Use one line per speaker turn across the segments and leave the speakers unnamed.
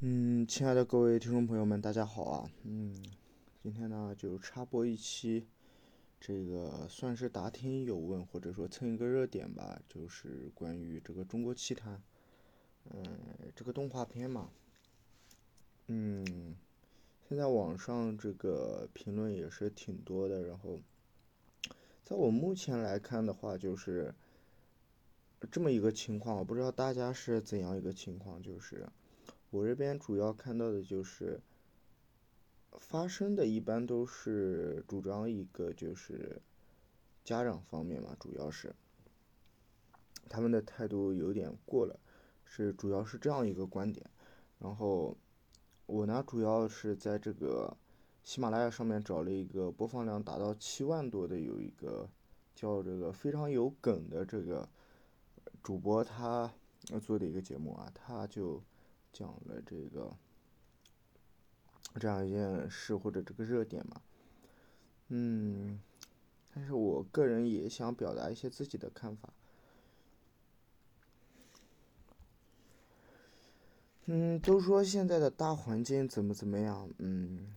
嗯，亲爱的各位听众朋友们，大家好啊。嗯，今天呢就插播一期，这个算是答听有问或者说蹭一个热点吧，就是关于这个中国奇谭，嗯，这个动画片嘛。嗯，现在网上这个评论也是挺多的，然后，在我目前来看的话，就是这么一个情况，我不知道大家是怎样一个情况，就是。我这边主要看到的就是发生的，一般都是主张一个就是家长方面嘛，主要是他们的态度有点过了，是主要是这样一个观点。然后我呢，主要是在这个喜马拉雅上面找了一个播放量达到七万多的，有一个叫这个非常有梗的这个主播他做的一个节目啊，他就。讲了这个这样一件事或者这个热点嘛，嗯，但是我个人也想表达一些自己的看法。嗯，都说现在的大环境怎么怎么样，嗯，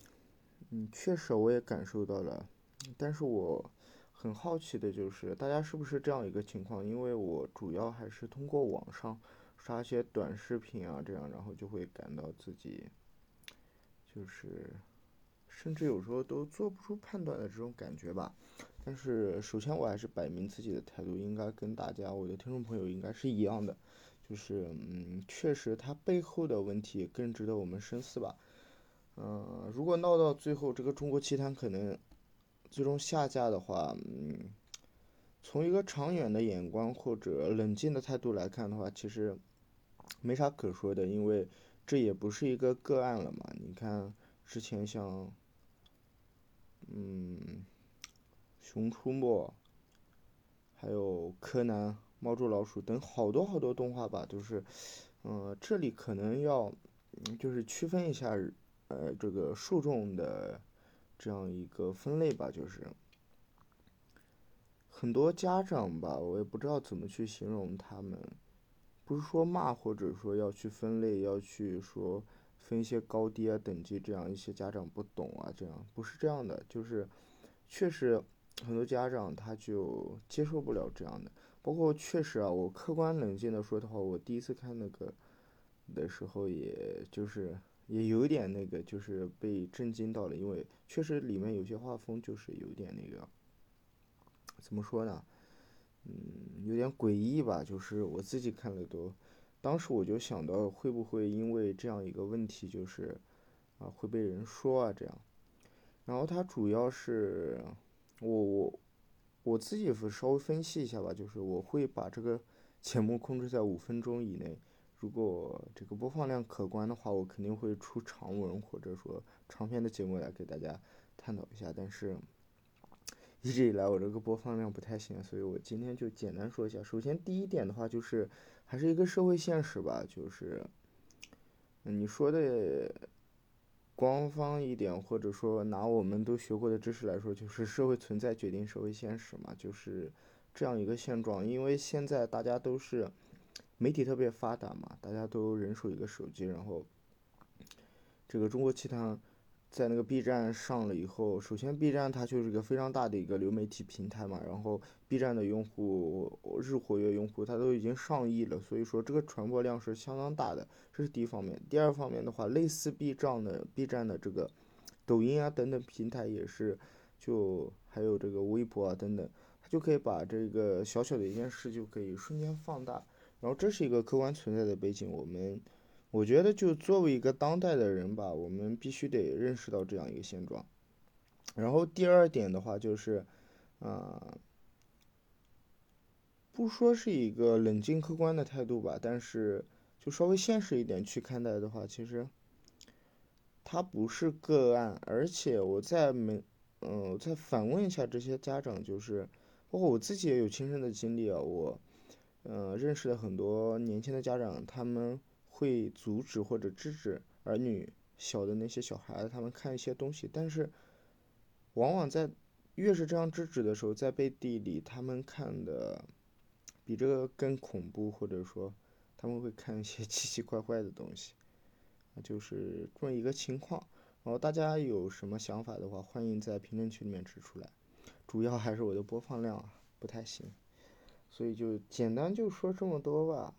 嗯，确实我也感受到了，但是我很好奇的就是大家是不是这样一个情况？因为我主要还是通过网上。刷些短视频啊，这样，然后就会感到自己，就是，甚至有时候都做不出判断的这种感觉吧。但是，首先我还是摆明自己的态度，应该跟大家，我的听众朋友应该是一样的，就是，嗯，确实它背后的问题更值得我们深思吧。嗯，如果闹到最后，这个中国奇谭可能最终下架的话，嗯，从一个长远的眼光或者冷静的态度来看的话，其实。没啥可说的，因为这也不是一个个案了嘛。你看之前像，嗯，《熊出没》，还有《柯南》《猫捉老鼠》等好多好多动画吧，都是，嗯，这里可能要，就是区分一下，呃，这个受众的这样一个分类吧，就是很多家长吧，我也不知道怎么去形容他们。不是说骂，或者说要去分类，要去说分一些高低啊、等级，这样一些家长不懂啊，这样不是这样的，就是确实很多家长他就接受不了这样的。包括确实啊，我客观冷静的说的话，我第一次看那个的时候，也就是也有点那个，就是被震惊到了，因为确实里面有些画风就是有点那个，怎么说呢？嗯，有点诡异吧，就是我自己看了都，当时我就想到会不会因为这样一个问题，就是啊会被人说啊这样，然后它主要是我我我自己稍微分析一下吧，就是我会把这个节目控制在五分钟以内，如果这个播放量可观的话，我肯定会出长文或者说长篇的节目来给大家探讨一下，但是。一直以来我这个播放量不太行，所以我今天就简单说一下。首先第一点的话就是，还是一个社会现实吧，就是，你说的官方一点，或者说拿我们都学过的知识来说，就是社会存在决定社会现实嘛，就是这样一个现状。因为现在大家都是媒体特别发达嘛，大家都人手一个手机，然后这个中国奇谭。在那个 B 站上了以后，首先 B 站它就是一个非常大的一个流媒体平台嘛，然后 B 站的用户日活跃用户它都已经上亿了，所以说这个传播量是相当大的，这是第一方面。第二方面的话，类似 B 站的 B 站的这个抖音啊等等平台也是，就还有这个微博啊等等，它就可以把这个小小的一件事就可以瞬间放大，然后这是一个客观存在的背景，我们。我觉得，就作为一个当代的人吧，我们必须得认识到这样一个现状。然后第二点的话，就是，啊，不说是一个冷静客观的态度吧，但是就稍微现实一点去看待的话，其实，它不是个案。而且我在没，嗯，再反问一下这些家长，就是，包括我自己也有亲身的经历啊，我，嗯，认识了很多年轻的家长，他们。会阻止或者制止儿女小的那些小孩他们看一些东西，但是往往在越是这样制止的时候，在背地里他们看的比这个更恐怖，或者说他们会看一些 奇奇怪怪的东西。就是这么一个情况。然后大家有什么想法的话，欢迎在评论区里面指出来。主要还是我的播放量啊不太行，所以就简单就说这么多吧。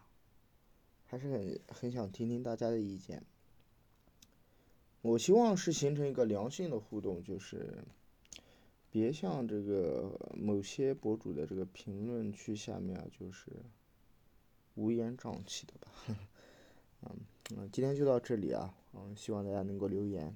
还是很很想听听大家的意见。我希望是形成一个良性的互动，就是别像这个某些博主的这个评论区下面啊，就是乌烟瘴气的吧。嗯 嗯，今天就到这里啊，嗯，希望大家能够留言。